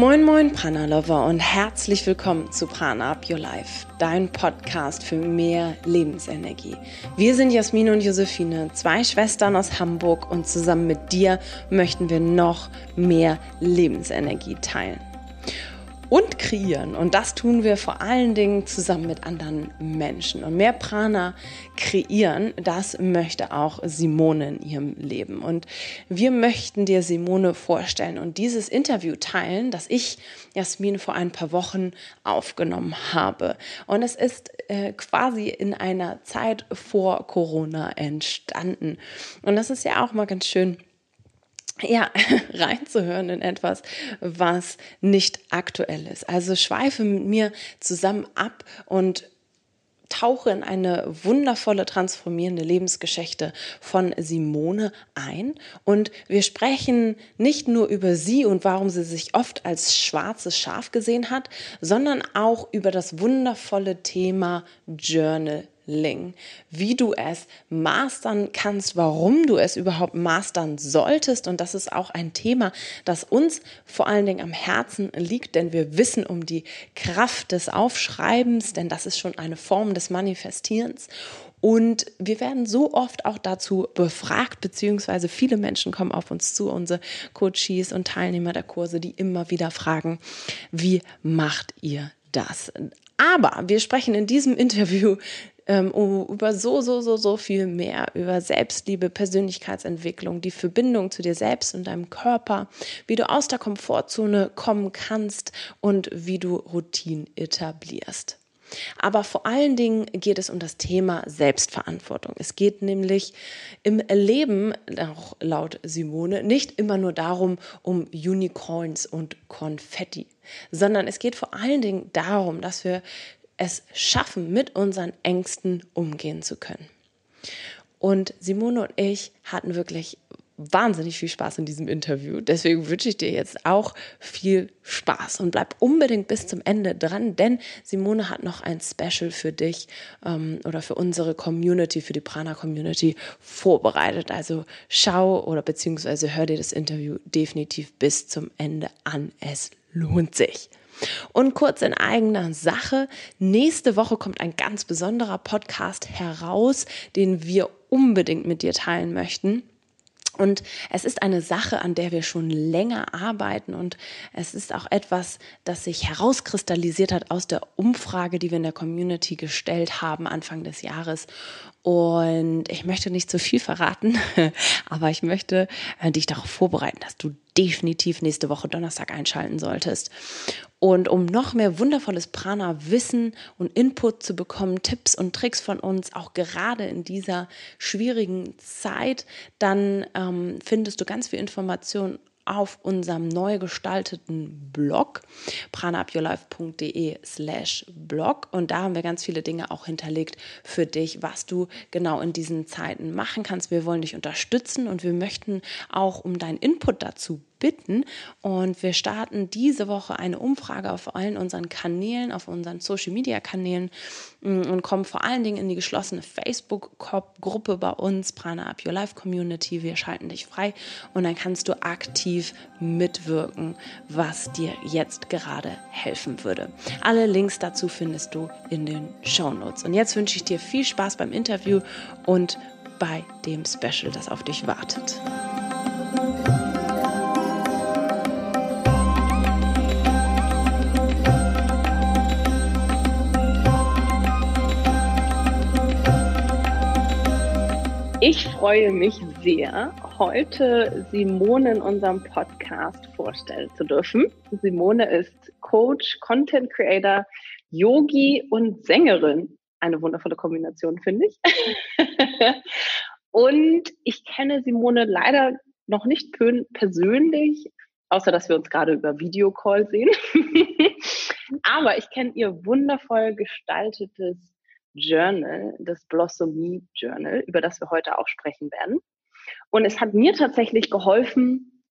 Moin Moin Prana Lover und herzlich willkommen zu Prana Up Your Life, dein Podcast für mehr Lebensenergie. Wir sind Jasmin und Josephine, zwei Schwestern aus Hamburg und zusammen mit dir möchten wir noch mehr Lebensenergie teilen und kreieren. Und das tun wir vor allen Dingen zusammen mit anderen Menschen. Und mehr Prana kreieren, das möchte auch Simone in ihrem Leben. Und wir möchten dir Simone vorstellen und dieses Interview teilen, das ich, Jasmin, vor ein paar Wochen aufgenommen habe. Und es ist äh, quasi in einer Zeit vor Corona entstanden. Und das ist ja auch mal ganz schön ja, reinzuhören in etwas, was nicht aktuell ist. Also schweife mit mir zusammen ab und tauche in eine wundervolle, transformierende Lebensgeschichte von Simone ein. Und wir sprechen nicht nur über sie und warum sie sich oft als schwarzes Schaf gesehen hat, sondern auch über das wundervolle Thema Journal wie du es mastern kannst, warum du es überhaupt mastern solltest. Und das ist auch ein Thema, das uns vor allen Dingen am Herzen liegt, denn wir wissen um die Kraft des Aufschreibens, denn das ist schon eine Form des Manifestierens. Und wir werden so oft auch dazu befragt, beziehungsweise viele Menschen kommen auf uns zu, unsere Coaches und Teilnehmer der Kurse, die immer wieder fragen, wie macht ihr das? Aber wir sprechen in diesem Interview ähm, über so, so, so, so viel mehr, über Selbstliebe, Persönlichkeitsentwicklung, die Verbindung zu dir selbst und deinem Körper, wie du aus der Komfortzone kommen kannst und wie du Routinen etablierst. Aber vor allen Dingen geht es um das Thema Selbstverantwortung. Es geht nämlich im Leben, auch laut Simone, nicht immer nur darum, um Unicorns und Konfetti, sondern es geht vor allen Dingen darum, dass wir es schaffen, mit unseren Ängsten umgehen zu können. Und Simone und ich hatten wirklich wahnsinnig viel Spaß in diesem Interview. Deswegen wünsche ich dir jetzt auch viel Spaß und bleib unbedingt bis zum Ende dran, denn Simone hat noch ein Special für dich ähm, oder für unsere Community, für die Prana Community vorbereitet. Also schau oder beziehungsweise hör dir das Interview definitiv bis zum Ende an. Es lohnt sich. Und kurz in eigener Sache, nächste Woche kommt ein ganz besonderer Podcast heraus, den wir unbedingt mit dir teilen möchten. Und es ist eine Sache, an der wir schon länger arbeiten und es ist auch etwas, das sich herauskristallisiert hat aus der Umfrage, die wir in der Community gestellt haben Anfang des Jahres. Und ich möchte nicht zu viel verraten, aber ich möchte äh, dich darauf vorbereiten, dass du definitiv nächste Woche Donnerstag einschalten solltest. Und um noch mehr wundervolles Prana-Wissen und Input zu bekommen, Tipps und Tricks von uns, auch gerade in dieser schwierigen Zeit, dann ähm, findest du ganz viel Information auf unserem neu gestalteten Blog pranaupyourlife.de slash blog und da haben wir ganz viele Dinge auch hinterlegt für dich, was du genau in diesen Zeiten machen kannst. Wir wollen dich unterstützen und wir möchten auch um deinen Input dazu bitten. Und wir starten diese Woche eine Umfrage auf allen unseren Kanälen, auf unseren Social Media Kanälen mm, und kommen vor allen Dingen in die geschlossene Facebook-Gruppe bei uns, Prana Up Your Life Community. Wir schalten dich frei und dann kannst du aktiv mitwirken, was dir jetzt gerade helfen würde. Alle Links dazu findest du in den Show Notes. Und jetzt wünsche ich dir viel Spaß beim Interview und bei dem Special, das auf dich wartet. Ich freue mich sehr, heute Simone in unserem Podcast vorstellen zu dürfen. Simone ist Coach, Content Creator, Yogi und Sängerin. Eine wundervolle Kombination, finde ich. und ich kenne Simone leider noch nicht persönlich, außer dass wir uns gerade über Videocall sehen. Aber ich kenne ihr wundervoll gestaltetes Journal, das Blossomy Journal, über das wir heute auch sprechen werden. Und es hat mir tatsächlich geholfen,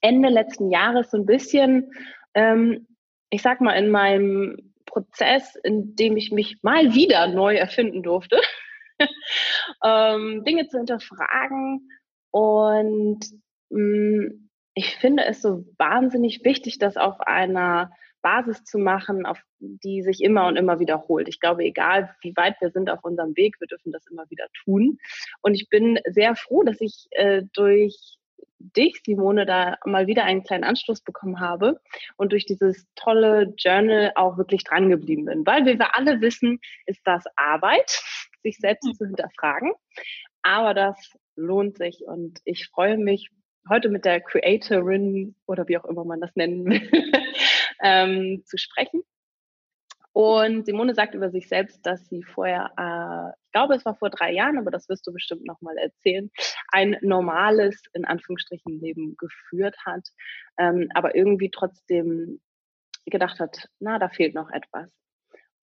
Ende letzten Jahres so ein bisschen, ähm, ich sag mal, in meinem Prozess, in dem ich mich mal wieder neu erfinden durfte, ähm, Dinge zu hinterfragen und mh, mm, ich finde es so wahnsinnig wichtig, das auf einer Basis zu machen, auf die sich immer und immer wiederholt. Ich glaube, egal wie weit wir sind auf unserem Weg, wir dürfen das immer wieder tun. Und ich bin sehr froh, dass ich äh, durch dich, Simone, da mal wieder einen kleinen Anstoß bekommen habe und durch dieses tolle Journal auch wirklich dran geblieben bin. Weil wie wir alle wissen, ist das Arbeit, sich selbst mhm. zu hinterfragen. Aber das lohnt sich und ich freue mich heute mit der Creatorin oder wie auch immer man das nennen will, ähm, zu sprechen. Und Simone sagt über sich selbst, dass sie vorher, äh, ich glaube, es war vor drei Jahren, aber das wirst du bestimmt nochmal erzählen, ein normales, in Anführungsstrichen, Leben geführt hat, ähm, aber irgendwie trotzdem gedacht hat, na, da fehlt noch etwas.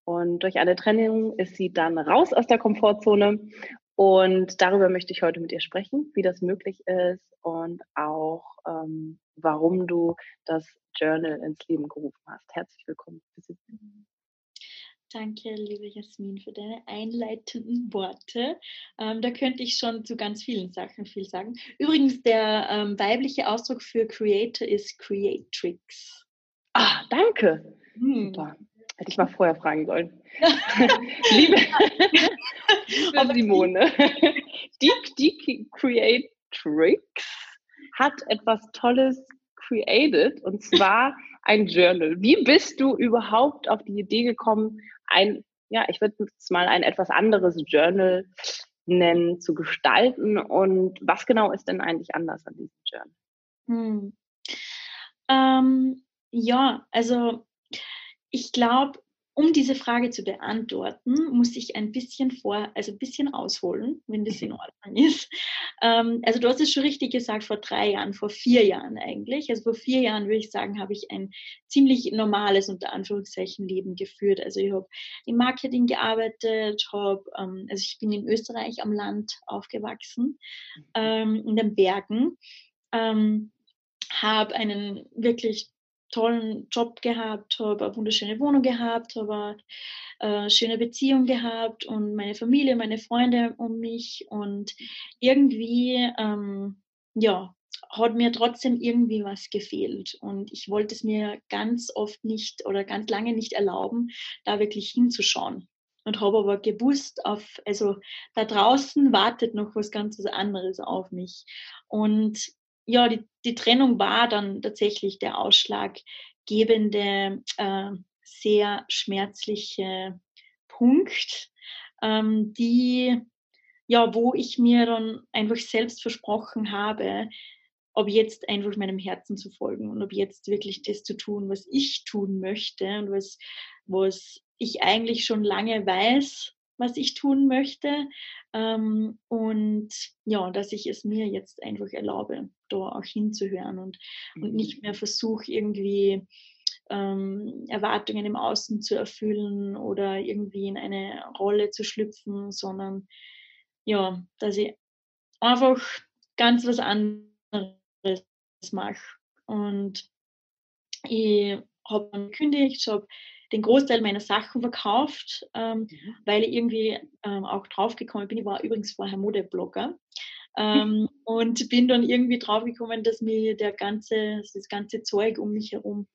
Und durch eine Trennung ist sie dann raus aus der Komfortzone. Und darüber möchte ich heute mit ihr sprechen, wie das möglich ist und auch, ähm, warum du das Journal ins Leben gerufen hast. Herzlich willkommen. Danke, liebe Jasmin, für deine einleitenden Worte. Ähm, da könnte ich schon zu ganz vielen Sachen viel sagen. Übrigens, der ähm, weibliche Ausdruck für Creator ist Creatrix. Ah, danke. Hm. Super. Hätte ich mal vorher fragen sollen. liebe, liebe Simone, die, die Creatrix hat etwas Tolles created und zwar ein Journal. Wie bist du überhaupt auf die Idee gekommen, ein, ja, ich würde es mal ein etwas anderes Journal nennen, zu gestalten und was genau ist denn eigentlich anders an diesem Journal? Hm. Ähm, ja, also ich glaube, um diese Frage zu beantworten, muss ich ein bisschen vor, also ein bisschen ausholen, wenn das in Ordnung ist. Ähm, also du hast es schon richtig gesagt, vor drei Jahren, vor vier Jahren eigentlich. Also vor vier Jahren würde ich sagen, habe ich ein ziemlich normales, unter Anführungszeichen, Leben geführt. Also ich habe im Marketing gearbeitet, habe, ähm, also ich bin in Österreich am Land aufgewachsen, mhm. ähm, in den Bergen, ähm, habe einen wirklich tollen Job gehabt, habe eine wunderschöne Wohnung gehabt, habe eine äh, schöne Beziehung gehabt und meine Familie, meine Freunde um mich und irgendwie, ähm, ja, hat mir trotzdem irgendwie was gefehlt und ich wollte es mir ganz oft nicht oder ganz lange nicht erlauben, da wirklich hinzuschauen und habe aber gewusst, auf, also da draußen wartet noch was ganz anderes auf mich und ja, die, die Trennung war dann tatsächlich der ausschlaggebende, äh, sehr schmerzliche Punkt, ähm, die, ja, wo ich mir dann einfach selbst versprochen habe, ob jetzt einfach meinem Herzen zu folgen und ob jetzt wirklich das zu tun, was ich tun möchte und was, was ich eigentlich schon lange weiß, was ich tun möchte. Ähm, und ja, dass ich es mir jetzt einfach erlaube, da auch hinzuhören und, mhm. und nicht mehr versuche, irgendwie ähm, Erwartungen im Außen zu erfüllen oder irgendwie in eine Rolle zu schlüpfen, sondern ja, dass ich einfach ganz was anderes mache. Und ich habe gekündigt, ich habe den Großteil meiner Sachen verkauft, ähm, mhm. weil ich irgendwie ähm, auch draufgekommen bin. Ich war übrigens vorher Modeblogger. Ähm, und bin dann irgendwie draufgekommen, dass mir der ganze, das ganze Zeug um mich herum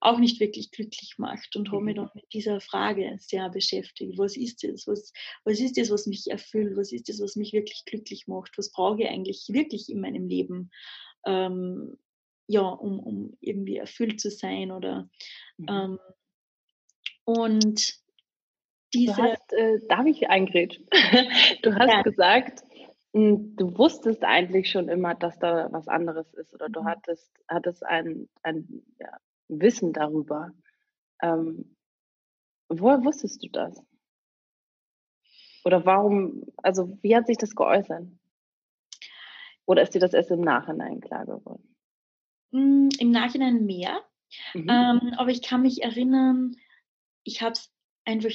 auch nicht wirklich glücklich macht und habe mich mhm. dann mit dieser Frage sehr beschäftigt. Was ist das? Was, was ist das, was mich erfüllt? Was ist das, was mich wirklich glücklich macht? Was brauche ich eigentlich wirklich in meinem Leben? Ähm, ja, um, um irgendwie erfüllt zu sein oder mhm. ähm, und diese. Du hast, äh, darf ich eingrätschen? Du hast ja. gesagt, hm, du wusstest eigentlich schon immer, dass da was anderes ist oder du mhm. hattest, hattest ein, ein ja, Wissen darüber. Ähm, woher wusstest du das? Oder warum, also wie hat sich das geäußert? Oder ist dir das erst im Nachhinein klar geworden? Hm, Im Nachhinein mehr. Mhm. Ähm, aber ich kann mich erinnern, ich habe es einfach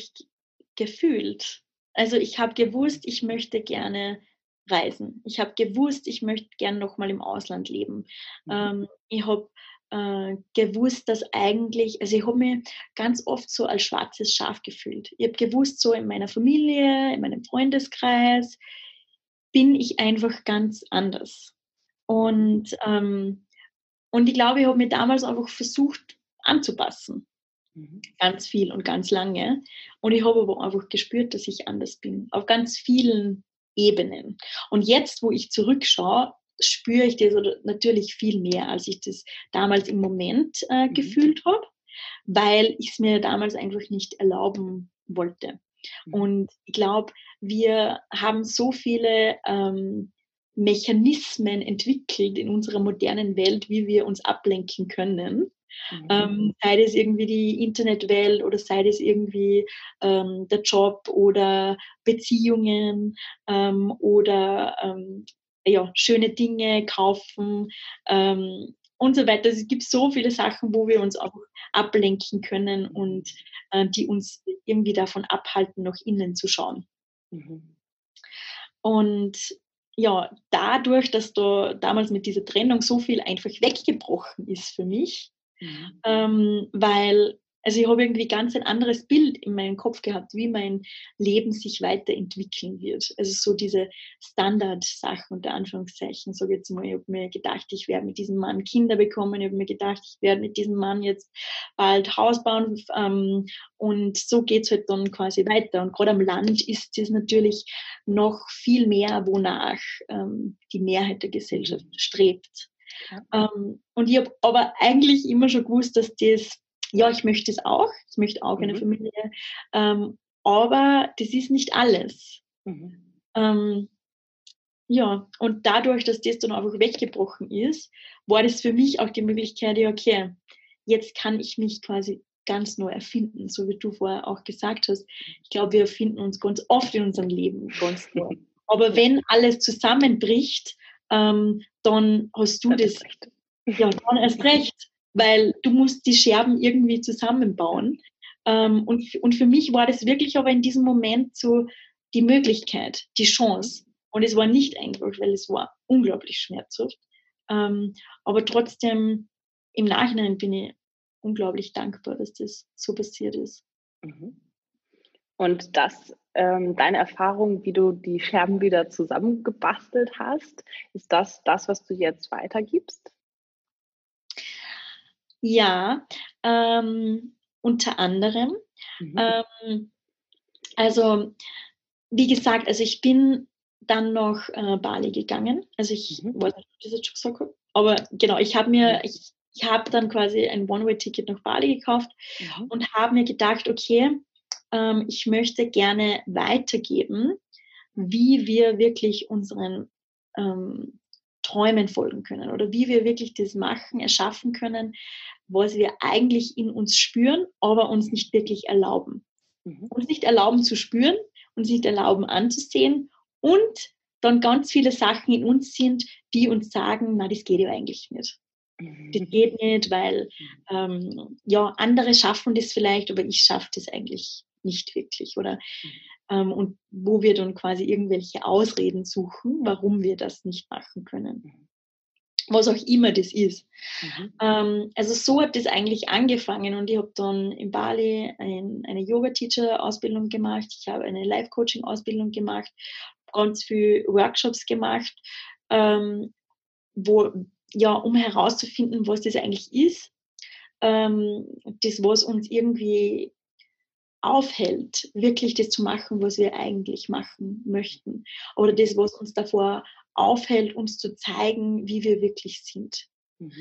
gefühlt. Also ich habe gewusst, ich möchte gerne reisen. Ich habe gewusst, ich möchte gerne noch mal im Ausland leben. Mhm. Ähm, ich habe äh, gewusst, dass eigentlich, also ich habe mich ganz oft so als schwarzes Schaf gefühlt. Ich habe gewusst, so in meiner Familie, in meinem Freundeskreis bin ich einfach ganz anders. Und ähm, und ich glaube, ich habe mir damals einfach versucht anzupassen. Mhm. Ganz viel und ganz lange. Und ich habe aber einfach gespürt, dass ich anders bin. Auf ganz vielen Ebenen. Und jetzt, wo ich zurückschaue, spüre ich das natürlich viel mehr, als ich das damals im Moment äh, mhm. gefühlt habe, weil ich es mir damals einfach nicht erlauben wollte. Mhm. Und ich glaube, wir haben so viele ähm, Mechanismen entwickelt in unserer modernen Welt, wie wir uns ablenken können. Mhm. Ähm, sei das irgendwie die Internetwelt oder sei das irgendwie ähm, der Job oder Beziehungen ähm, oder ähm, ja, schöne Dinge kaufen ähm, und so weiter. Also es gibt so viele Sachen, wo wir uns auch ablenken können und äh, die uns irgendwie davon abhalten, nach innen zu schauen. Mhm. Und ja, dadurch, dass da damals mit dieser Trennung so viel einfach weggebrochen ist für mich, mhm. ähm, weil also ich habe irgendwie ganz ein anderes Bild in meinem Kopf gehabt, wie mein Leben sich weiterentwickeln wird. Also so diese Standard-Sachen unter Anführungszeichen. So jetzt mal, ich habe mir gedacht, ich werde mit diesem Mann Kinder bekommen. Ich habe mir gedacht, ich werde mit diesem Mann jetzt bald Haus bauen. Ähm, und so geht's halt dann quasi weiter. Und gerade am Land ist es natürlich noch viel mehr, wonach ähm, die Mehrheit der Gesellschaft strebt. Ähm, und ich habe aber eigentlich immer schon gewusst, dass das ja, ich möchte es auch, ich möchte auch eine mhm. Familie, ähm, aber das ist nicht alles. Mhm. Ähm, ja, und dadurch, dass das dann einfach weggebrochen ist, war das für mich auch die Möglichkeit, ja, okay, jetzt kann ich mich quasi ganz neu erfinden, so wie du vorher auch gesagt hast. Ich glaube, wir erfinden uns ganz oft in unserem Leben ganz neu. Aber wenn alles zusammenbricht, ähm, dann hast du das, ja, dann erst recht weil du musst die Scherben irgendwie zusammenbauen. Ähm, und, und für mich war das wirklich aber in diesem Moment so die Möglichkeit, die Chance. Und es war nicht einfach, weil es war unglaublich schmerzhaft. Ähm, aber trotzdem, im Nachhinein bin ich unglaublich dankbar, dass das so passiert ist. Mhm. Und das, ähm, deine Erfahrung, wie du die Scherben wieder zusammengebastelt hast, ist das das, was du jetzt weitergibst? Ja, ähm, unter anderem. Mhm. Ähm, also, wie gesagt, also ich bin dann noch äh, Bali gegangen. Also ich mhm. ich das jetzt schon gesagt habe. Aber genau, ich habe mir, mhm. ich, ich habe dann quasi ein One-Way-Ticket nach Bali gekauft mhm. und habe mir gedacht, okay, ähm, ich möchte gerne weitergeben, wie wir wirklich unseren ähm, Träumen folgen können oder wie wir wirklich das machen, erschaffen können, was wir eigentlich in uns spüren, aber uns nicht wirklich erlauben. Mhm. Uns nicht erlauben zu spüren, uns nicht erlauben anzusehen und dann ganz viele Sachen in uns sind, die uns sagen, na, das geht ja eigentlich nicht. Mhm. Das geht nicht, weil ähm, ja, andere schaffen das vielleicht, aber ich schaffe das eigentlich nicht wirklich. Oder mhm. ähm, und wo wir dann quasi irgendwelche Ausreden suchen, warum wir das nicht machen können. Mhm was auch immer das ist. Mhm. Ähm, also so hat das eigentlich angefangen und ich habe dann in Bali ein, eine Yoga-Teacher-Ausbildung gemacht, ich habe eine Life-Coaching-Ausbildung gemacht, ganz viele Workshops gemacht, ähm, wo, ja, um herauszufinden, was das eigentlich ist, ähm, das, was uns irgendwie aufhält, wirklich das zu machen, was wir eigentlich machen möchten. Oder das, was uns davor aufhält, uns zu zeigen, wie wir wirklich sind, mhm.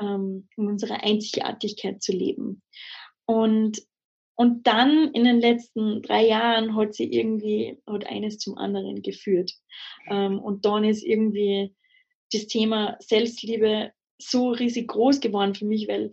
ähm, um unsere Einzigartigkeit zu leben. Und, und dann in den letzten drei Jahren hat sie irgendwie, hat eines zum anderen geführt. Ähm, und dann ist irgendwie das Thema Selbstliebe so riesig groß geworden für mich, weil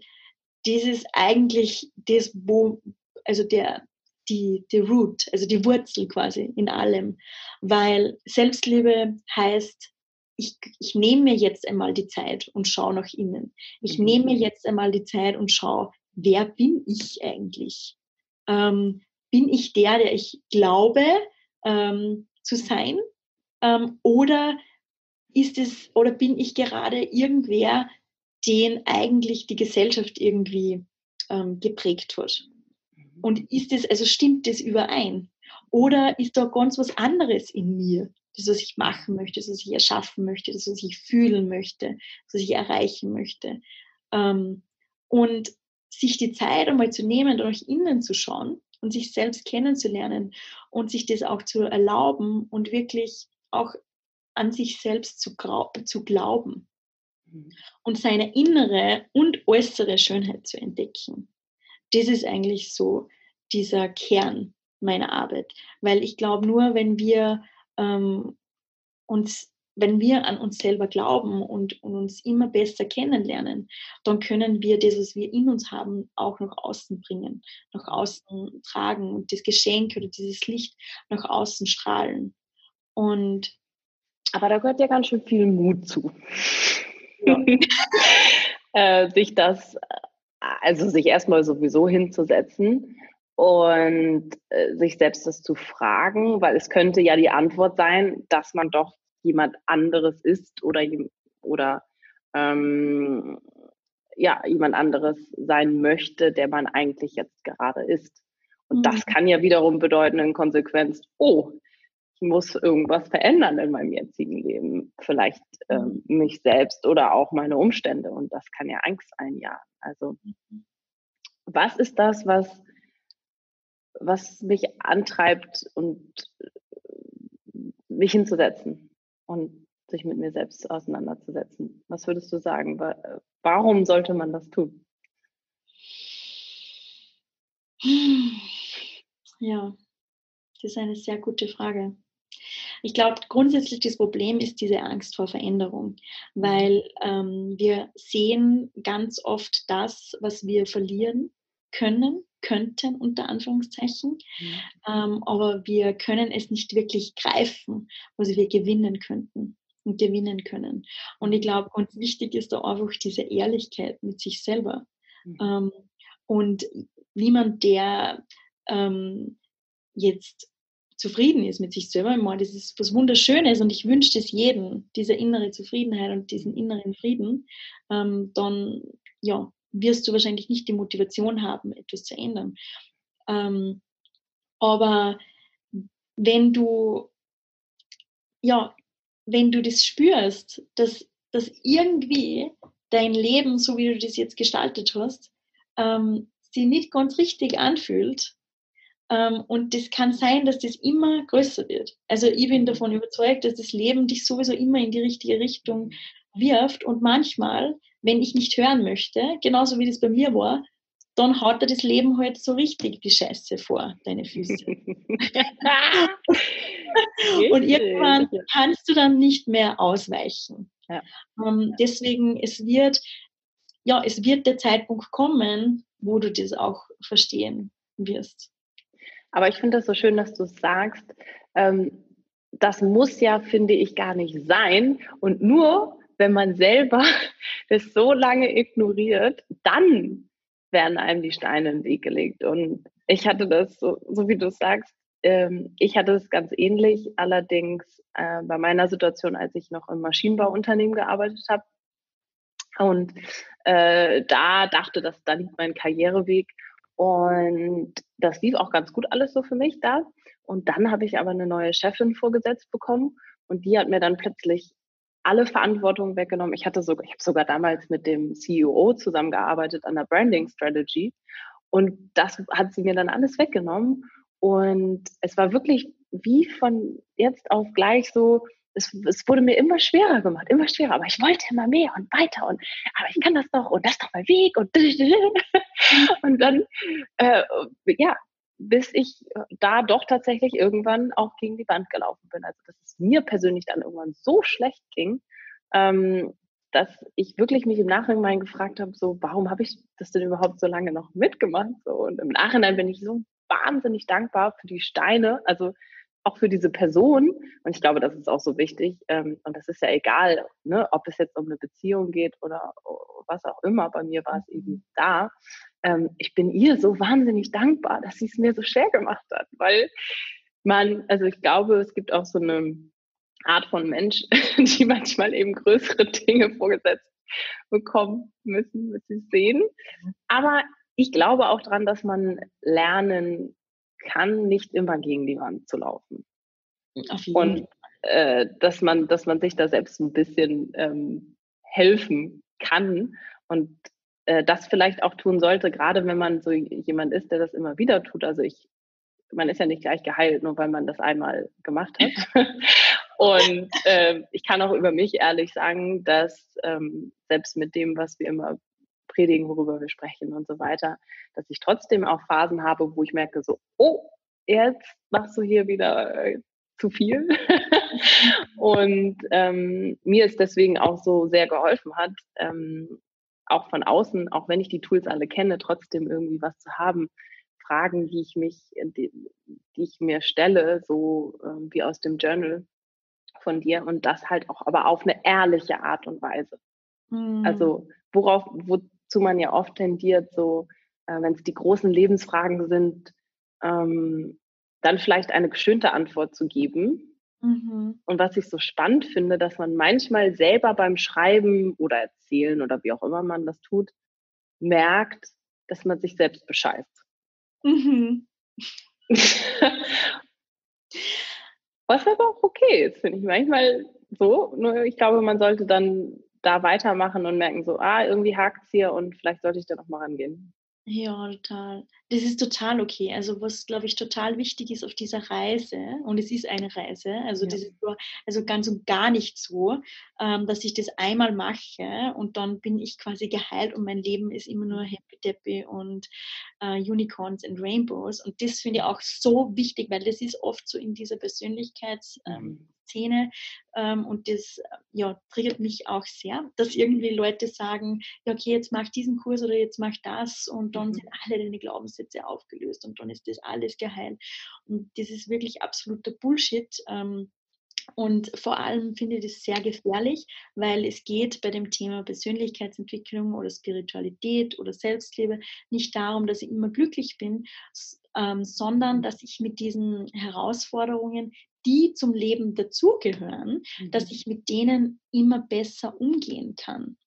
das ist eigentlich das, wo, also der, die, die Root, also die Wurzel quasi in allem. Weil Selbstliebe heißt, ich, ich nehme mir jetzt einmal die Zeit und schaue nach innen. Ich mhm. nehme mir jetzt einmal die Zeit und schaue, wer bin ich eigentlich? Ähm, bin ich der, der ich glaube ähm, zu sein? Ähm, oder ist es, oder bin ich gerade irgendwer, den eigentlich die Gesellschaft irgendwie ähm, geprägt hat? Und ist es, also stimmt das überein? Oder ist da ganz was anderes in mir, das, was ich machen möchte, das, was ich erschaffen möchte, das, was ich fühlen möchte, das, was ich erreichen möchte? Ähm, und sich die Zeit einmal zu nehmen, nach innen zu schauen und sich selbst kennenzulernen und sich das auch zu erlauben und wirklich auch an sich selbst zu, zu glauben mhm. und seine innere und äußere Schönheit zu entdecken. Das ist eigentlich so dieser Kern meiner Arbeit, weil ich glaube, nur wenn wir ähm, uns wenn wir an uns selber glauben und, und, uns immer besser kennenlernen, dann können wir das, was wir in uns haben, auch nach außen bringen, nach außen tragen und das Geschenk oder dieses Licht nach außen strahlen. Und aber da gehört ja ganz schön viel Mut zu. Ja. äh, sich das, also sich erstmal sowieso hinzusetzen und äh, sich selbst das zu fragen, weil es könnte ja die Antwort sein, dass man doch jemand anderes ist oder, oder ähm, ja, jemand anderes sein möchte, der man eigentlich jetzt gerade ist. Und mhm. das kann ja wiederum bedeuten in Konsequenz, oh, ich muss irgendwas verändern in meinem jetzigen Leben. Vielleicht ähm, mhm. mich selbst oder auch meine Umstände. Und das kann ja Angst einjagen. Also, mhm. was ist das, was, was mich antreibt und mich hinzusetzen? und sich mit mir selbst auseinanderzusetzen. Was würdest du sagen? Warum sollte man das tun? Ja, das ist eine sehr gute Frage. Ich glaube, grundsätzlich das Problem ist diese Angst vor Veränderung, weil ähm, wir sehen ganz oft das, was wir verlieren können könnten, unter Anführungszeichen. Mhm. Ähm, aber wir können es nicht wirklich greifen, was wir gewinnen könnten und gewinnen können. Und ich glaube, ganz wichtig ist da einfach diese Ehrlichkeit mit sich selber. Mhm. Ähm, und niemand, der ähm, jetzt zufrieden ist mit sich selber. Ich meine, das ist was Wunderschönes und ich wünsche es jedem, diese innere Zufriedenheit und diesen inneren Frieden, ähm, dann ja, wirst du wahrscheinlich nicht die Motivation haben, etwas zu ändern. Ähm, aber wenn du, ja, wenn du das spürst, dass, dass irgendwie dein Leben, so wie du das jetzt gestaltet hast, ähm, sich nicht ganz richtig anfühlt, und das kann sein, dass das immer größer wird. Also ich bin davon überzeugt, dass das Leben dich sowieso immer in die richtige Richtung wirft und manchmal wenn ich nicht hören möchte, genauso wie das bei mir war, dann haut dir das Leben halt so richtig die Scheiße vor deine Füße. und irgendwann kannst du dann nicht mehr ausweichen. Ja. Ähm, deswegen, es wird, ja, es wird der Zeitpunkt kommen, wo du das auch verstehen wirst. Aber ich finde das so schön, dass du sagst, ähm, das muss ja, finde ich, gar nicht sein. Und nur wenn man selber das so lange ignoriert, dann werden einem die Steine in den Weg gelegt. Und ich hatte das, so, so wie du sagst, ähm, ich hatte es ganz ähnlich, allerdings äh, bei meiner Situation, als ich noch im Maschinenbauunternehmen gearbeitet habe. Und äh, da dachte, dass da liegt mein Karriereweg. Und das lief auch ganz gut alles so für mich da. Und dann habe ich aber eine neue Chefin vorgesetzt bekommen und die hat mir dann plötzlich alle Verantwortung weggenommen. Ich hatte sogar, ich habe sogar damals mit dem CEO zusammengearbeitet an der Branding Strategy und das hat sie mir dann alles weggenommen und es war wirklich wie von jetzt auf gleich so, es, es, wurde mir immer schwerer gemacht, immer schwerer, aber ich wollte immer mehr und weiter und aber ich kann das doch und das ist doch mein Weg und und dann äh, ja bis ich äh, da doch tatsächlich irgendwann auch gegen die Wand gelaufen bin. Also dass es mir persönlich dann irgendwann so schlecht ging, ähm, dass ich wirklich mich im Nachhinein gefragt habe, so warum habe ich das denn überhaupt so lange noch mitgemacht? So, und im Nachhinein bin ich so wahnsinnig dankbar für die Steine, also auch für diese Person. Und ich glaube, das ist auch so wichtig. Ähm, und das ist ja egal, ne, ob es jetzt um eine Beziehung geht oder was auch immer. Bei mir war es eben mhm. da. Ähm, ich bin ihr so wahnsinnig dankbar, dass sie es mir so schwer gemacht hat, weil man, also ich glaube, es gibt auch so eine Art von Mensch, die manchmal eben größere Dinge vorgesetzt bekommen müssen, sie sehen. Mhm. Aber ich glaube auch daran, dass man lernen kann, nicht immer gegen die Wand zu laufen. Und äh, dass man, dass man sich da selbst ein bisschen ähm, helfen kann. Und äh, das vielleicht auch tun sollte, gerade wenn man so jemand ist, der das immer wieder tut. Also ich, man ist ja nicht gleich geheilt, nur weil man das einmal gemacht hat. Und äh, ich kann auch über mich ehrlich sagen, dass ähm, selbst mit dem, was wir immer predigen, worüber wir sprechen und so weiter, dass ich trotzdem auch Phasen habe, wo ich merke, so, oh, jetzt machst du hier wieder äh, zu viel. und ähm, mir es deswegen auch so sehr geholfen hat, ähm, auch von außen, auch wenn ich die Tools alle kenne, trotzdem irgendwie was zu haben. Fragen, die ich mich, die, die ich mir stelle, so äh, wie aus dem Journal von dir und das halt auch, aber auf eine ehrliche Art und Weise. Mhm. Also worauf, wozu man ja oft tendiert, so äh, wenn es die großen Lebensfragen sind, ähm, dann vielleicht eine geschönte Antwort zu geben. Mhm. Und was ich so spannend finde, dass man manchmal selber beim Schreiben oder Erzählen oder wie auch immer man das tut, merkt, dass man sich selbst bescheißt. Mhm. Was aber auch okay ist, finde ich manchmal so. Nur ich glaube, man sollte dann da weitermachen und merken so, ah, irgendwie hakt es hier und vielleicht sollte ich da noch mal rangehen. Ja, total. Das ist total okay. Also was, glaube ich, total wichtig ist auf dieser Reise, und es ist eine Reise, also ja. das ist so, also ganz und gar nicht so, ähm, dass ich das einmal mache und dann bin ich quasi geheilt und mein Leben ist immer nur Happy Deppy und äh, Unicorns and Rainbows. Und das finde ich auch so wichtig, weil das ist oft so in dieser Persönlichkeits- ähm, mhm. Szene. Ähm, und das ja, triggert mich auch sehr, dass irgendwie Leute sagen, ja, okay, jetzt mach diesen Kurs oder jetzt mach das und dann mhm. sind alle deine Glaubenssätze aufgelöst und dann ist das alles geheilt. Und das ist wirklich absoluter Bullshit. Ähm, und vor allem finde ich das sehr gefährlich, weil es geht bei dem Thema Persönlichkeitsentwicklung oder Spiritualität oder Selbstliebe nicht darum, dass ich immer glücklich bin, ähm, sondern dass ich mit diesen Herausforderungen die zum Leben dazugehören, mhm. dass ich mit denen immer besser umgehen kann.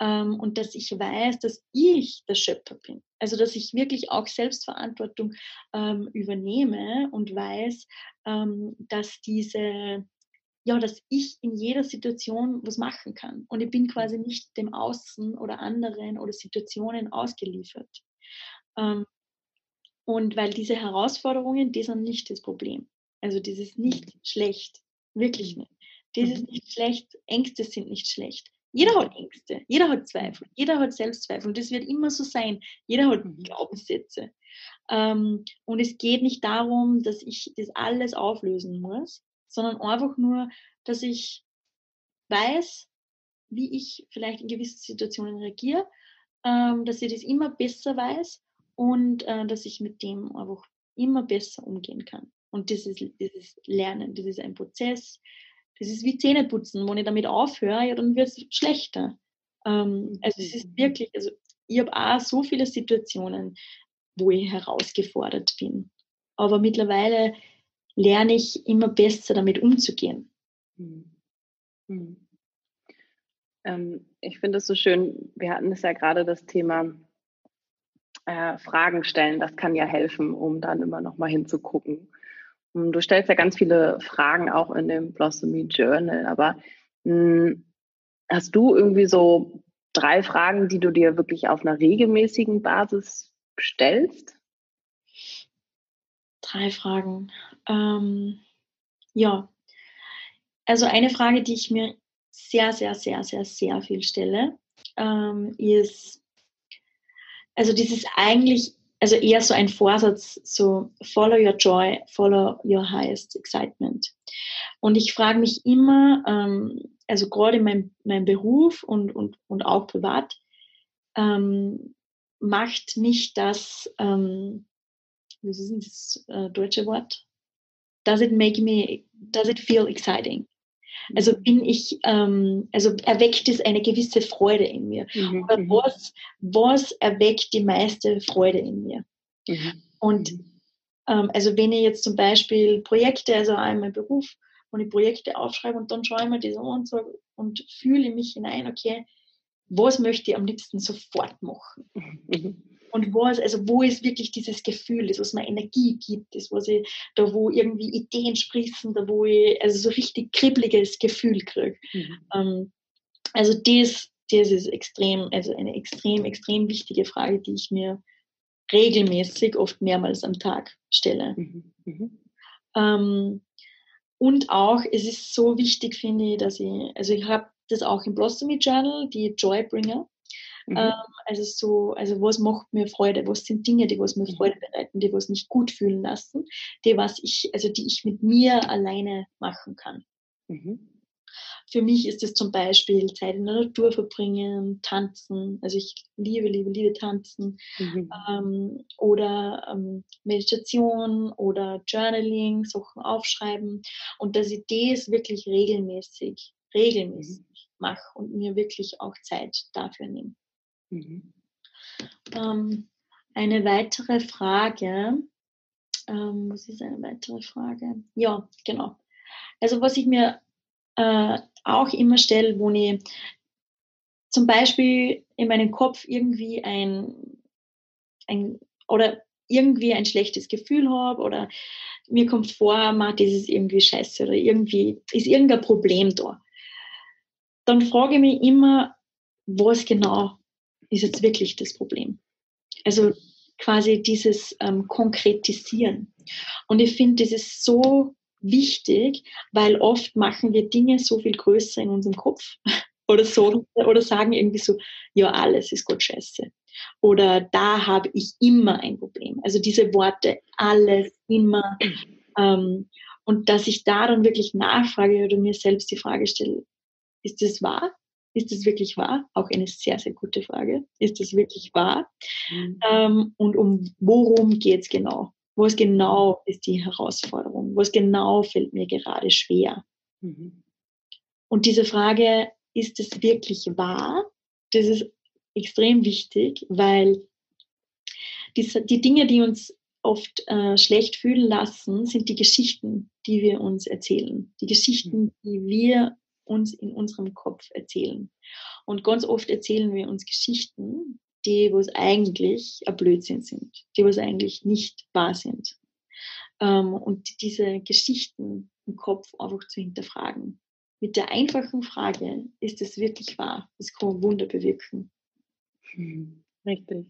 Ähm, und dass ich weiß, dass ich der Schöpfer bin. Also dass ich wirklich auch Selbstverantwortung ähm, übernehme und weiß, ähm, dass diese ja, dass ich in jeder Situation was machen kann. Und ich bin quasi mhm. nicht dem Außen oder anderen oder Situationen ausgeliefert. Ähm, und weil diese Herausforderungen, die sind nicht das Problem. Also ist nicht mhm. schlecht, wirklich nicht. Das ist mhm. nicht schlecht, Ängste sind nicht schlecht. Jeder hat Ängste, jeder hat Zweifel, jeder hat Selbstzweifel und das wird immer so sein. Jeder hat mhm. Glaubenssätze. Ähm, und es geht nicht darum, dass ich das alles auflösen muss, sondern einfach nur, dass ich weiß, wie ich vielleicht in gewissen Situationen reagiere, ähm, dass ich das immer besser weiß und äh, dass ich mit dem einfach immer besser umgehen kann. Und das ist, das ist Lernen, das ist ein Prozess. Das ist wie Zähneputzen. Wenn ich damit aufhöre, ja, dann wird es schlechter. Ähm, also es ist mhm. wirklich, also ich habe auch so viele Situationen, wo ich herausgefordert bin. Aber mittlerweile lerne ich immer besser damit umzugehen. Hm. Hm. Ähm, ich finde es so schön, wir hatten es ja gerade das Thema äh, Fragen stellen, das kann ja helfen, um dann immer noch mal hinzugucken. Hm, du stellst ja ganz viele Fragen auch in dem Blossomy Journal, aber mh, hm, hast du irgendwie so drei Fragen, die du dir wirklich auf einer regelmäßigen Basis stellst? Drei Fragen. Ähm, ja, also eine Frage, die ich mir sehr, sehr, sehr, sehr, sehr viel stelle, ähm, ist, also dieses eigentlich also eher so ein Vorsatz, so follow your joy, follow your highest excitement. Und ich frage mich immer, ähm, also gerade in meinem, meinem Beruf und, und, und auch privat, ähm, macht mich das, ähm, wie ist das äh, deutsche Wort? Does it make me, does it feel exciting? Also bin ich, ähm, also erweckt es eine gewisse Freude in mir. Mhm. Oder mhm. was, was erweckt die meiste Freude in mir? Mhm. Und mhm. ähm, also wenn ich jetzt zum Beispiel Projekte, also einmal Beruf, und ich Projekte aufschreibe und dann schaue ich mir das an und, und fühle mich hinein, okay, was möchte ich am liebsten sofort machen? Mhm. Und was, also wo ist wirklich dieses Gefühl, das, was mir Energie gibt, das, was ich, da wo irgendwie Ideen sprießen, da wo ich also so richtig kribbeliges Gefühl kriege. Mhm. Ähm, also das, das ist extrem, also eine extrem, extrem wichtige Frage, die ich mir regelmäßig, oft mehrmals am Tag stelle. Mhm. Mhm. Ähm, und auch, es ist so wichtig, finde ich, dass ich, also ich habe das auch im Blossomy Journal, die Joybringer. Mhm. Ähm, also so, also was macht mir Freude? Was sind Dinge, die was mir mhm. Freude bereiten, die was mich gut fühlen lassen, die was ich, also die ich mit mir alleine machen kann. Mhm. Für mich ist es zum Beispiel Zeit in der Natur verbringen, tanzen. Also ich liebe, liebe, liebe tanzen. Mhm. Ähm, oder ähm, Meditation oder Journaling, Sachen aufschreiben. Und dass ich das wirklich regelmäßig, regelmäßig mhm. mache und mir wirklich auch Zeit dafür nehme. Mhm. Ähm, eine weitere Frage. Ähm, was ist eine weitere Frage? Ja, genau. Also was ich mir äh, auch immer stelle, wo ich zum Beispiel in meinem Kopf irgendwie ein, ein oder irgendwie ein schlechtes Gefühl habe oder mir kommt vor, man, das ist irgendwie scheiße oder irgendwie ist irgendein Problem da. Dann frage ich mich immer, was genau ist jetzt wirklich das Problem? Also quasi dieses ähm, Konkretisieren. Und ich finde, das ist so wichtig, weil oft machen wir Dinge so viel größer in unserem Kopf oder so oder sagen irgendwie so, ja, alles ist Gott scheiße. Oder da habe ich immer ein Problem. Also diese Worte, alles, immer. Ähm, und dass ich da dann wirklich nachfrage oder mir selbst die Frage stelle, ist das wahr? Ist das wirklich wahr? Auch eine sehr, sehr gute Frage. Ist das wirklich wahr? Mhm. Ähm, und um worum geht es genau? Was genau ist die Herausforderung? Was genau fällt mir gerade schwer? Mhm. Und diese Frage, ist es wirklich wahr? Das ist extrem wichtig, weil die, die Dinge, die uns oft äh, schlecht fühlen lassen, sind die Geschichten, die wir uns erzählen. Die Geschichten, mhm. die wir uns in unserem Kopf erzählen. Und ganz oft erzählen wir uns Geschichten, die was eigentlich ein Blödsinn sind, die was eigentlich nicht wahr sind. Ähm, und diese Geschichten im Kopf einfach zu hinterfragen. Mit der einfachen Frage, ist es wirklich wahr? Das kann Wunder bewirken. Hm, richtig.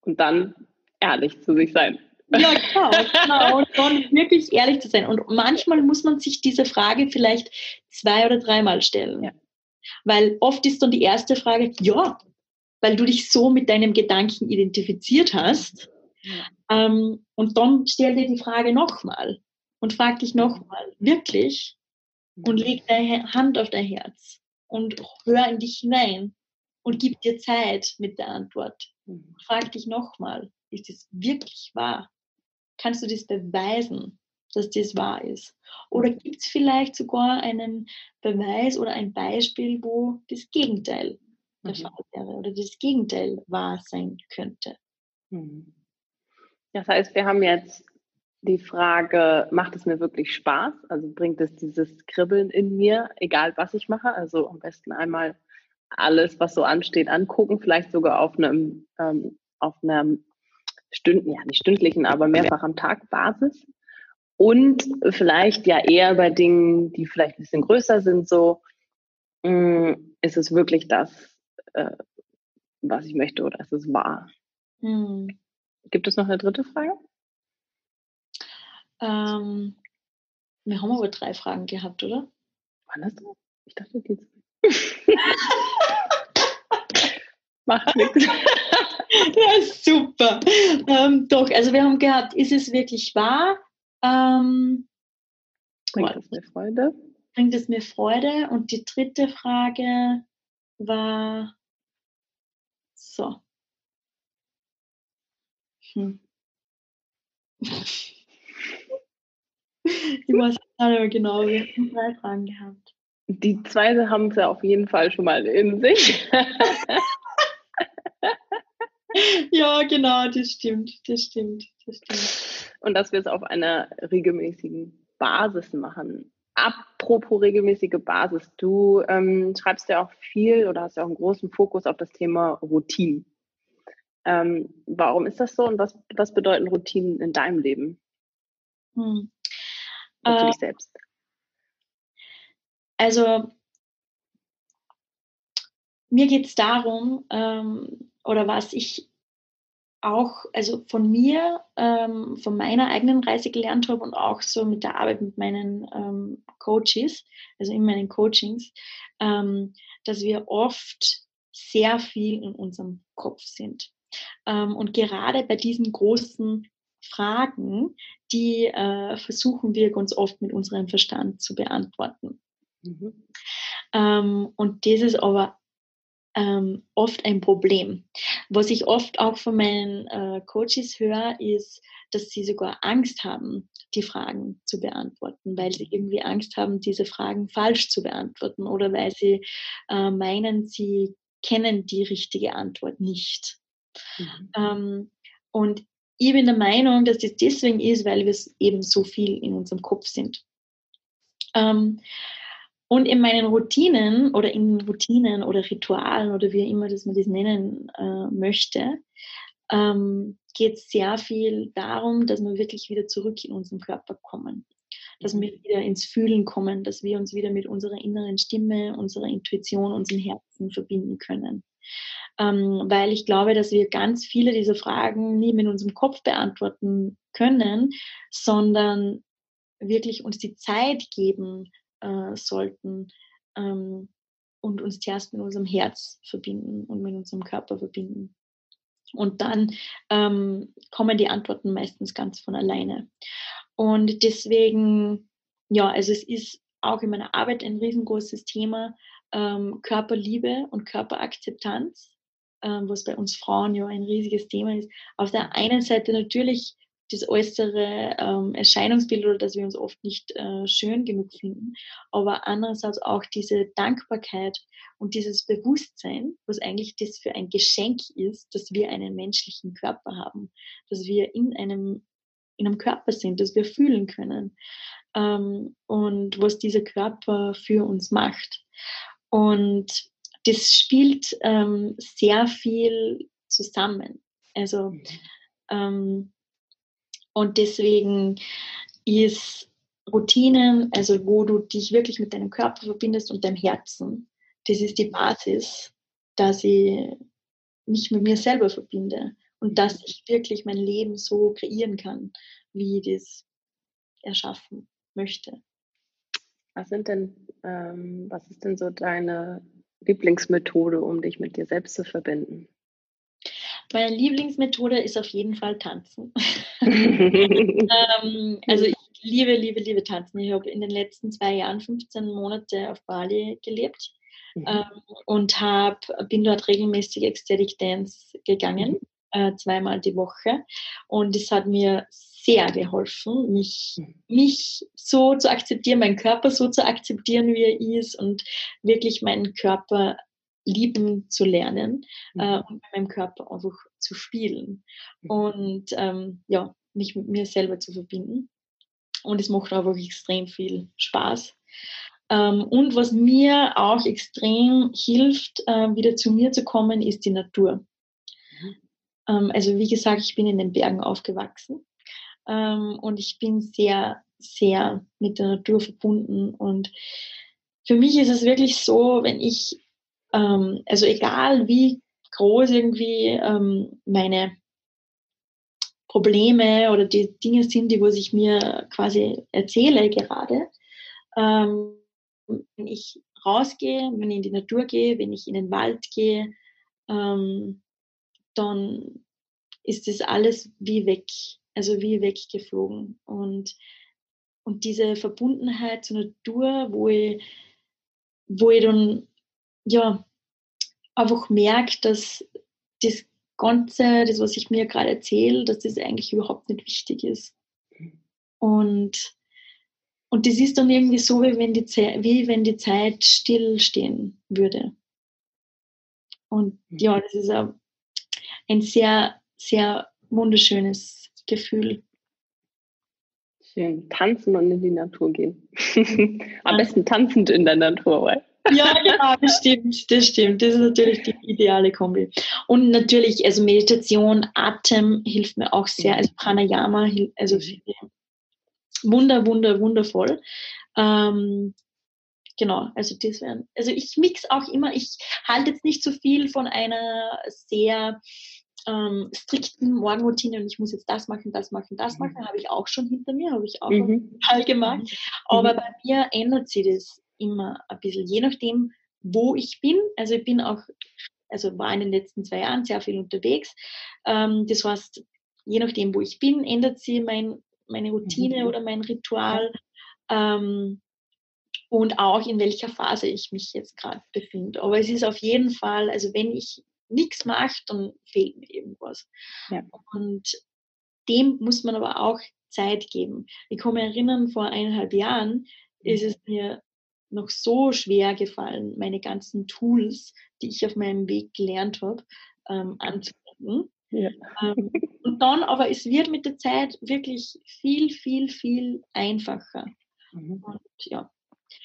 Und dann ehrlich zu sich sein. Ja, genau, genau. Und dann wirklich ehrlich zu sein. Und manchmal muss man sich diese Frage vielleicht zwei oder dreimal stellen. Ja. Weil oft ist dann die erste Frage, ja, weil du dich so mit deinem Gedanken identifiziert hast. Ja. Ähm, und dann stell dir die Frage nochmal und frag dich nochmal, wirklich? Und leg deine Hand auf dein Herz und hör in dich hinein und gib dir Zeit mit der Antwort. Mhm. Frag dich nochmal, ist es wirklich wahr? Kannst du das beweisen, dass das wahr ist? Oder gibt es vielleicht sogar einen Beweis oder ein Beispiel, wo das Gegenteil der mhm. Fall wäre oder das Gegenteil wahr sein könnte. Mhm. Das heißt, wir haben jetzt die Frage, macht es mir wirklich Spaß? Also bringt es dieses Kribbeln in mir, egal was ich mache? Also am besten einmal alles, was so ansteht, angucken, vielleicht sogar auf einem, ähm, auf einer Stunden, ja nicht stündlichen, aber mehrfach am Tag Basis. Und vielleicht ja eher bei Dingen, die vielleicht ein bisschen größer sind, so mh, mm, ist es wirklich das, äh, was ich möchte oder ist es wahr? Hm. Gibt es noch eine dritte Frage? Ähm, wir haben aber drei Fragen gehabt, oder? Wann hast du? Ich dachte, die zwei. Macht nichts. Ja, super. Ähm, doch, also wir haben gehabt, ist es wirklich wahr? Ähm, bringt es mir Freude? Bringt es mir Freude? Und die dritte Frage war, so. Hm. Ich weiß nicht mehr genau, wir haben drei Fragen gehabt. Die zweite haben sie auf jeden Fall schon mal in sich. ja, genau, das stimmt, das stimmt, das stimmt. Und dass wir es auf einer regelmäßigen Basis machen. Apropos regelmäßige Basis, du ähm, schreibst ja auch viel oder hast ja auch einen großen Fokus auf das Thema Routinen. Ähm, warum ist das so und was, was bedeuten Routinen in deinem Leben? Hm. Und für äh, dich selbst? Also mir geht es darum, ähm, oder was ich auch, also von mir, ähm, von meiner eigenen Reise gelernt habe und auch so mit der Arbeit mit meinen ähm, Coaches, also in meinen Coachings, ähm, dass wir oft sehr viel in unserem Kopf sind. Ähm, und gerade bei diesen großen Fragen, die äh, versuchen wir ganz oft mit unserem Verstand zu beantworten. Mhm. Ähm, und das ist aber ähm, oft ein Problem. Was ich oft auch von meinen äh, Coaches höre, ist, dass sie sogar Angst haben, die Fragen zu beantworten, weil sie irgendwie Angst haben, diese Fragen falsch zu beantworten oder weil sie äh, meinen, sie kennen die richtige Antwort nicht. Mhm. Ähm, und ich bin der Meinung, dass das deswegen ist, weil wir eben so viel in unserem Kopf sind. Ähm, und in meinen Routinen oder in Routinen oder Ritualen oder wie immer das man das nennen äh, möchte, ähm, geht es sehr viel darum, dass wir wirklich wieder zurück in unseren Körper kommen. Dass wir mhm. wieder ins Fühlen kommen, dass wir uns wieder mit unserer inneren Stimme, unserer Intuition, unserem Herzen verbinden können. Ähm, weil ich glaube, dass wir ganz viele dieser Fragen nie mit unserem Kopf beantworten können, sondern wirklich uns die Zeit geben, äh, sollten ähm, und uns zuerst mit unserem Herz verbinden und mit unserem Körper verbinden. Und dann ähm, kommen die Antworten meistens ganz von alleine. Und deswegen, ja, also es ist auch in meiner Arbeit ein riesengroßes Thema, ähm, Körperliebe und Körperakzeptanz, ähm, was bei uns Frauen ja ein riesiges Thema ist. Auf der einen Seite natürlich das äußere ähm, Erscheinungsbild oder dass wir uns oft nicht äh, schön genug finden, aber andererseits auch diese Dankbarkeit und dieses Bewusstsein, was eigentlich das für ein Geschenk ist, dass wir einen menschlichen Körper haben, dass wir in einem, in einem Körper sind, dass wir fühlen können ähm, und was dieser Körper für uns macht. Und das spielt ähm, sehr viel zusammen. Also mhm. ähm, und deswegen ist Routinen, also wo du dich wirklich mit deinem Körper verbindest und deinem Herzen, das ist die Basis, dass ich mich mit mir selber verbinde und dass ich wirklich mein Leben so kreieren kann, wie ich das erschaffen möchte. Was sind denn, ähm, was ist denn so deine Lieblingsmethode, um dich mit dir selbst zu verbinden? Meine Lieblingsmethode ist auf jeden Fall Tanzen. ähm, also ich liebe, liebe, liebe Tanzen. Ich habe in den letzten zwei Jahren 15 Monate auf Bali gelebt mhm. ähm, und hab, bin dort regelmäßig Ecstatic Dance gegangen, mhm. äh, zweimal die Woche. Und es hat mir sehr geholfen, mich, mhm. mich so zu akzeptieren, meinen Körper so zu akzeptieren, wie er ist und wirklich meinen Körper lieben zu lernen mhm. äh, und mit meinem Körper einfach zu spielen mhm. und ähm, ja, mich mit mir selber zu verbinden. Und es macht einfach extrem viel Spaß. Ähm, und was mir auch extrem hilft, äh, wieder zu mir zu kommen, ist die Natur. Mhm. Ähm, also wie gesagt, ich bin in den Bergen aufgewachsen ähm, und ich bin sehr, sehr mit der Natur verbunden. Und für mich ist es wirklich so, wenn ich ähm, also egal wie groß irgendwie ähm, meine Probleme oder die Dinge sind, die was ich mir quasi erzähle gerade, ähm, wenn ich rausgehe, wenn ich in die Natur gehe, wenn ich in den Wald gehe, ähm, dann ist das alles wie weg, also wie weggeflogen. Und, und diese Verbundenheit zur Natur, wo ich, wo ich dann ja, einfach merke, dass das Ganze, das, was ich mir gerade erzähle, dass das eigentlich überhaupt nicht wichtig ist. Und, und das ist dann irgendwie so, wie wenn die, Zeit, wie wenn die Zeit stillstehen würde. Und ja, mhm. das ist ein, ein sehr, sehr wunderschönes Gefühl. Schön. Tanzen und in die Natur gehen. Am besten tanzend in der Natur, weil. Ja, genau, das stimmt, das stimmt. Das ist natürlich die ideale Kombi. Und natürlich, also Meditation, Atem hilft mir auch sehr. Also Pranayama, also wunder, wunder, wundervoll. Ähm, genau, also das wären, also ich mix auch immer, ich halte jetzt nicht so viel von einer sehr ähm, strikten Morgenroutine und ich muss jetzt das machen, das machen, das machen, mhm. habe ich auch schon hinter mir, habe ich auch mhm. Teil gemacht. Mhm. Aber mhm. bei mir ändert sich das immer ein bisschen, je nachdem, wo ich bin. Also ich bin auch, also war in den letzten zwei Jahren sehr viel unterwegs. Ähm, das heißt, je nachdem, wo ich bin, ändert sich mein, meine Routine mhm. oder mein Ritual. Ähm, und auch in welcher Phase ich mich jetzt gerade befinde. Aber es ist auf jeden Fall, also wenn ich nichts mache, dann fehlt mir irgendwas. Ja. Und dem muss man aber auch Zeit geben. Ich kann mich erinnern, vor eineinhalb Jahren mhm. ist es mir noch so schwer gefallen, meine ganzen Tools, die ich auf meinem Weg gelernt habe, ähm, anzuwenden. Ja. Ähm, und dann, aber es wird mit der Zeit wirklich viel, viel, viel einfacher. Mhm. Und ja,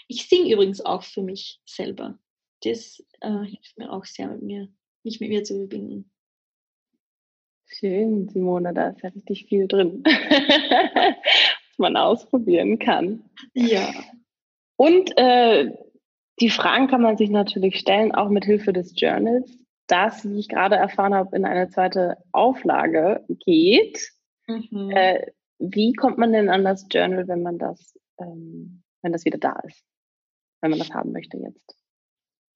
ich singe übrigens auch für mich selber. Das äh, hilft mir auch sehr, mit mir, mich mit mir zu verbinden. Schön, Simone, da ist ja richtig viel drin, was man ausprobieren kann. Ja. Und äh, die Fragen kann man sich natürlich stellen, auch mit Hilfe des Journals, das, wie ich gerade erfahren habe, in eine zweite Auflage geht. Mhm. Äh, wie kommt man denn an das Journal, wenn man das, ähm, wenn das wieder da ist, wenn man das haben möchte jetzt?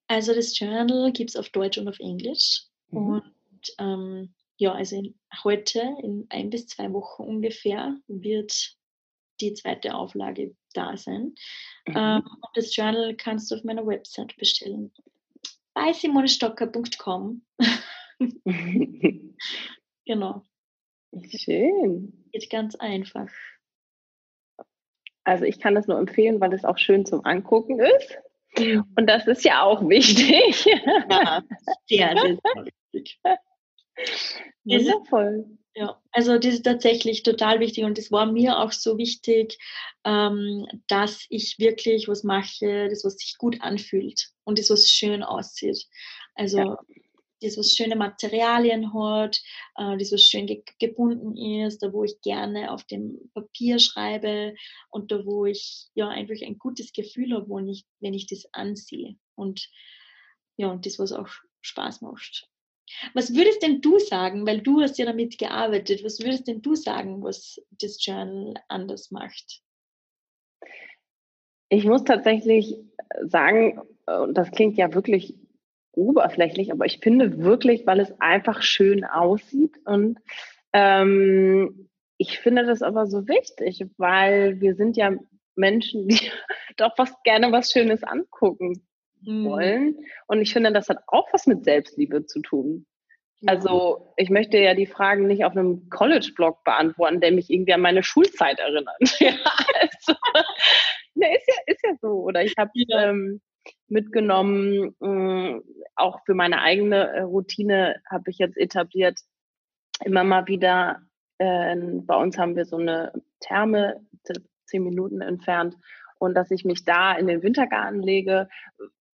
Also das Journal gibt es auf Deutsch und auf Englisch. Mhm. Und ähm, ja, also in, heute, in ein bis zwei Wochen ungefähr, wird die zweite Auflage da sein. Mhm. Ähm, das Journal kannst du auf meiner Website bestellen. Bei simonestocker.com. genau. Schön. Geht ganz einfach. Also ich kann das nur empfehlen, weil es auch schön zum Angucken ist. Mhm. Und das ist ja auch wichtig. Ja, sehr, sehr wichtig. Wundervoll. Ja, also das ist tatsächlich total wichtig und das war mir auch so wichtig, ähm, dass ich wirklich was mache, das was sich gut anfühlt und das was schön aussieht. Also ja. das was schöne Materialien hat, äh, das was schön ge gebunden ist, da wo ich gerne auf dem Papier schreibe und da wo ich ja einfach ein gutes Gefühl habe, wenn ich, wenn ich das ansehe und ja und das was auch Spaß macht. Was würdest denn du sagen, weil du hast ja damit gearbeitet, was würdest denn du sagen, was das Journal anders macht? Ich muss tatsächlich sagen, und das klingt ja wirklich oberflächlich, aber ich finde wirklich, weil es einfach schön aussieht und ähm, ich finde das aber so wichtig, weil wir sind ja Menschen, die doch fast gerne was Schönes angucken. Mhm. wollen. Und ich finde, das hat auch was mit Selbstliebe zu tun. Also ich möchte ja die Fragen nicht auf einem College-Blog beantworten, der mich irgendwie an meine Schulzeit erinnert. ja, also, ne, ist, ja, ist ja so. Oder ich habe ja. ähm, mitgenommen, äh, auch für meine eigene äh, Routine habe ich jetzt etabliert, immer mal wieder, äh, bei uns haben wir so eine Therme, zehn Minuten entfernt, und dass ich mich da in den Wintergarten lege,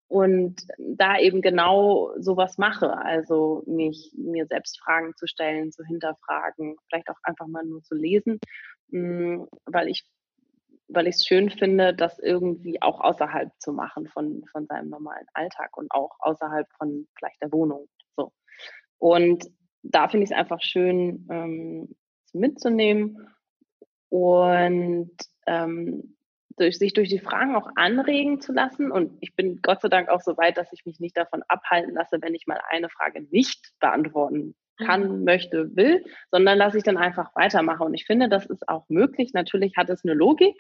und da eben genau sowas mache, also mich mir selbst Fragen zu stellen, zu hinterfragen, vielleicht auch einfach mal nur zu lesen, mm, weil ich weil ich es schön finde, das irgendwie auch außerhalb zu machen von, von seinem normalen Alltag und auch außerhalb von vielleicht der Wohnung. So. Und da finde ich es einfach schön ähm, mitzunehmen und ähm, durch, sich durch die Fragen auch anregen zu lassen. Und ich bin Gott sei Dank auch so weit, dass ich mich nicht davon abhalten lasse, wenn ich mal eine Frage nicht beantworten kann, mhm. möchte, will, sondern lasse ich dann einfach weitermachen. Und ich finde, das ist auch möglich. Natürlich hat es eine Logik,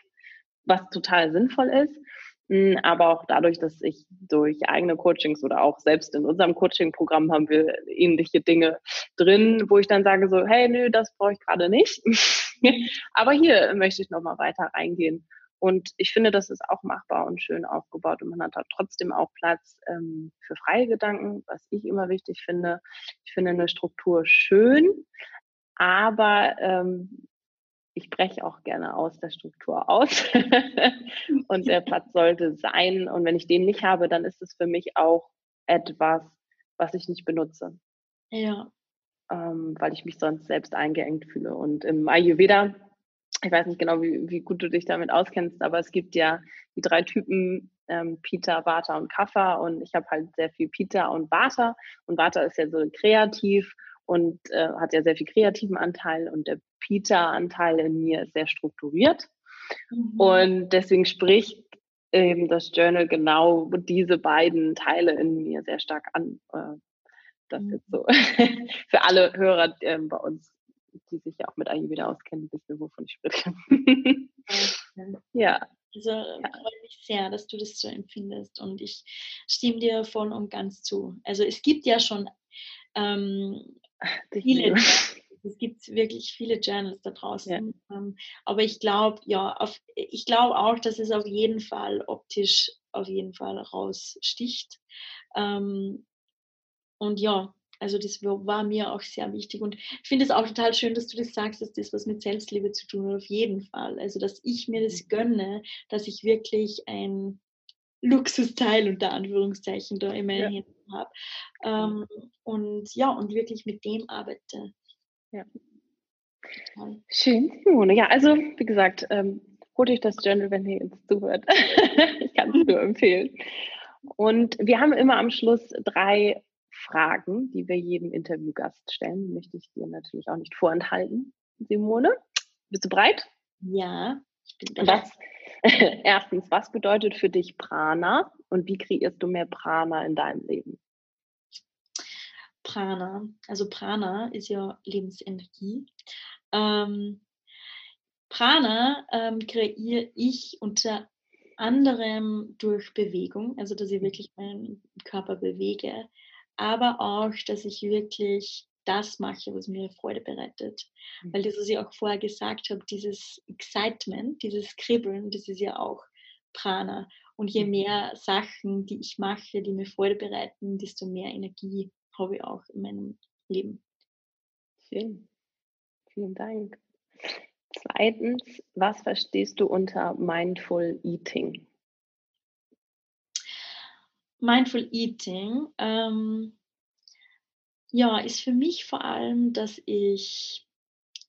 was total sinnvoll ist. Hm, aber auch dadurch, dass ich durch eigene Coachings oder auch selbst in unserem Coaching-Programm haben wir ähnliche Dinge drin, wo ich dann sage so, hey, nö, das brauche ich gerade nicht. aber hier möchte ich nochmal weiter reingehen. Und ich finde, das ist auch machbar und schön aufgebaut und man hat da trotzdem auch Platz ähm, für freie Gedanken, was ich immer wichtig finde. Ich finde eine Struktur schön, aber ähm, ich breche auch gerne aus der Struktur aus und der Platz sollte sein. Und wenn ich den nicht habe, dann ist es für mich auch etwas, was ich nicht benutze. Ja. Ähm, weil ich mich sonst selbst eingeengt fühle. Und im Ayurveda ich weiß nicht genau, wie, wie gut du dich damit auskennst, aber es gibt ja die drei Typen ähm, Pita, Vata und Kapha und ich habe halt sehr viel Pita und Vata und Vata ist ja so kreativ und äh, hat ja sehr viel kreativen Anteil und der Pita-Anteil in mir ist sehr strukturiert mhm. und deswegen spricht eben das Journal genau diese beiden Teile in mir sehr stark an. Äh, das mhm. ist so für alle Hörer äh, bei uns, die sich ja auch mit Ayurveda auskennen, wissen, wovon ich spreche. ja. Also ja. freue mich sehr, dass du das so empfindest und ich stimme dir voll und ganz zu. Also es gibt ja schon ähm, viele, es gibt wirklich viele Journals da draußen. Ja. Ähm, aber ich glaube, ja, auf, ich glaube auch, dass es auf jeden Fall optisch auf jeden Fall raussticht. Ähm, und ja, also das war mir auch sehr wichtig und ich finde es auch total schön, dass du das sagst, dass das was mit Selbstliebe zu tun hat, auf jeden Fall. Also dass ich mir das mhm. gönne, dass ich wirklich ein Luxusteil unter Anführungszeichen da in meinen ja. Händen habe ähm, und ja, und wirklich mit dem arbeite. Ja. Schön, Simone. Ja, also wie gesagt, ähm, holt euch das Journal, wenn ihr jetzt zuhört. ich kann es nur empfehlen. Und wir haben immer am Schluss drei Fragen, die wir jedem Interviewgast stellen. Die möchte ich dir natürlich auch nicht vorenthalten, Simone. Bist du bereit? Ja, ich bin bereit. Was, erstens, was bedeutet für dich Prana und wie kreierst du mehr Prana in deinem Leben? Prana, also Prana ist ja Lebensenergie. Ähm, Prana ähm, kreiere ich unter anderem durch Bewegung, also dass ich wirklich meinen Körper bewege, aber auch, dass ich wirklich das mache, was mir Freude bereitet. Mhm. Weil das, was ich auch vorher gesagt habe, dieses Excitement, dieses Kribbeln, das ist ja auch Prana. Und je mhm. mehr Sachen, die ich mache, die mir Freude bereiten, desto mehr Energie habe ich auch in meinem Leben. Schön. Vielen Dank. Zweitens, was verstehst du unter Mindful Eating? Mindful Eating, ähm, ja, ist für mich vor allem, dass ich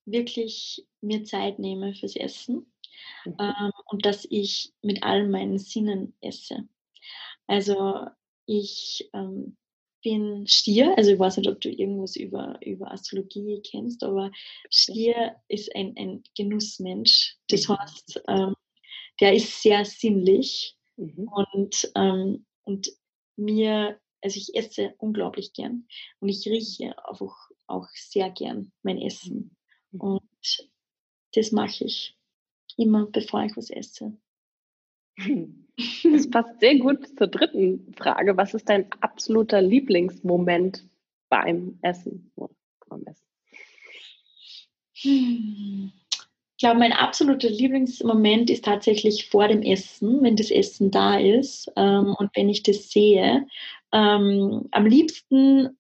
wirklich mir Zeit nehme fürs Essen mhm. ähm, und dass ich mit allen meinen Sinnen esse. Also ich ähm, bin Stier, also ich weiß nicht, ob du irgendwas über, über Astrologie kennst, aber Stier ist ein, ein Genussmensch. Das mhm. heißt, ähm, der ist sehr sinnlich mhm. und ähm, und mir, also ich esse unglaublich gern und ich rieche einfach auch sehr gern mein Essen. Mhm. Und das mache ich immer, bevor ich was esse. Das passt sehr gut zur dritten Frage. Was ist dein absoluter Lieblingsmoment beim Essen? Beim Essen? Hm. Ich glaube, mein absoluter Lieblingsmoment ist tatsächlich vor dem Essen, wenn das Essen da ist ähm, und wenn ich das sehe. Ähm, am liebsten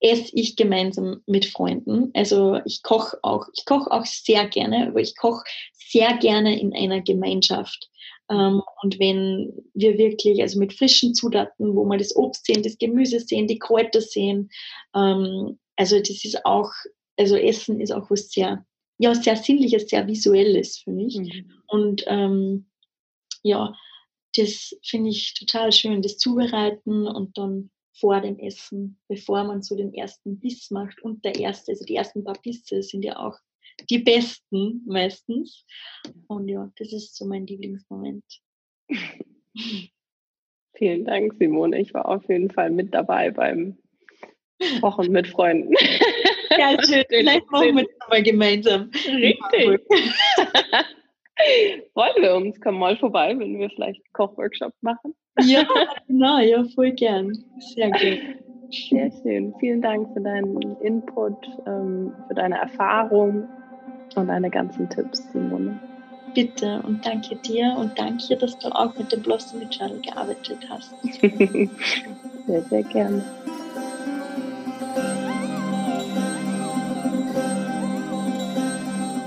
esse ich gemeinsam mit Freunden. Also ich koche auch, ich koche auch sehr gerne, aber ich koche sehr gerne in einer Gemeinschaft. Ähm, und wenn wir wirklich, also mit frischen Zutaten, wo wir das Obst sehen, das Gemüse sehen, die Kräuter sehen, ähm, also das ist auch, also Essen ist auch was sehr ja, sehr Sinnliches, sehr Visuelles für mich. Mhm. Und ähm, ja, das finde ich total schön, das Zubereiten und dann vor dem Essen, bevor man so den ersten Biss macht und der erste, also die ersten paar Bisse sind ja auch die besten meistens. Und ja, das ist so mein Lieblingsmoment. Vielen Dank, Simone. Ich war auf jeden Fall mit dabei beim Kochen mit Freunden. Ja, schön. Vielleicht machen wir das mal gemeinsam. Richtig. Freuen wir uns. Komm mal vorbei, wenn wir vielleicht einen Kochworkshop machen. Ja, genau. Ja, voll gern. Sehr gut. Sehr schön. Vielen Dank für deinen Input, ähm, für deine Erfahrung und deine ganzen Tipps, Simone. Bitte und danke dir und danke, dass du auch mit dem Blossom Channel gearbeitet hast. sehr, sehr gerne.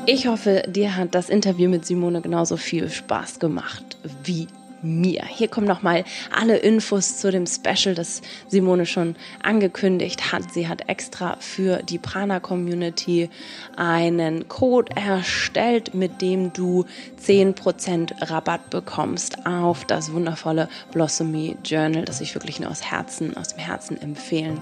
Ich hoffe, dir hat das Interview mit Simone genauso viel Spaß gemacht wie mir. Hier kommen nochmal alle Infos zu dem Special, das Simone schon angekündigt hat. Sie hat extra für die Prana Community einen Code erstellt, mit dem du 10% Rabatt bekommst auf das wundervolle Blossomy Journal, das ich wirklich nur aus Herzen, aus dem Herzen empfehlen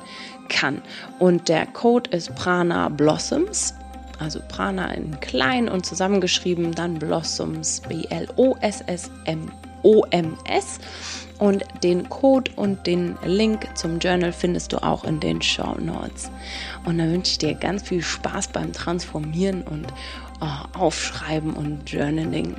kann. Und der Code ist Prana Blossoms also Prana in klein und zusammengeschrieben, dann Blossoms, B-L-O-S-S-M OMS. Und den Code und den Link zum Journal findest du auch in den Show Notes. Und dann wünsche ich dir ganz viel Spaß beim Transformieren und oh, Aufschreiben und Journaling.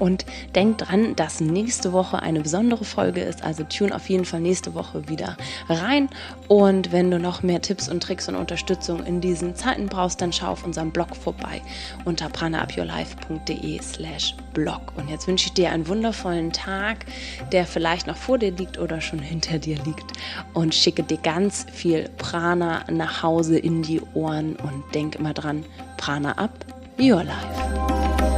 Und denk dran, dass nächste Woche eine besondere Folge ist. Also tune auf jeden Fall nächste Woche wieder rein. Und wenn du noch mehr Tipps und Tricks und Unterstützung in diesen Zeiten brauchst, dann schau auf unserem Blog vorbei unter pranaupyourlife.de slash blog. Und jetzt wünsche ich dir einen wundervollen Tag, der vielleicht noch vor dir liegt oder schon hinter dir liegt. Und schicke dir ganz viel Prana nach Hause in die Ohren und denk immer dran, Prana up, your life.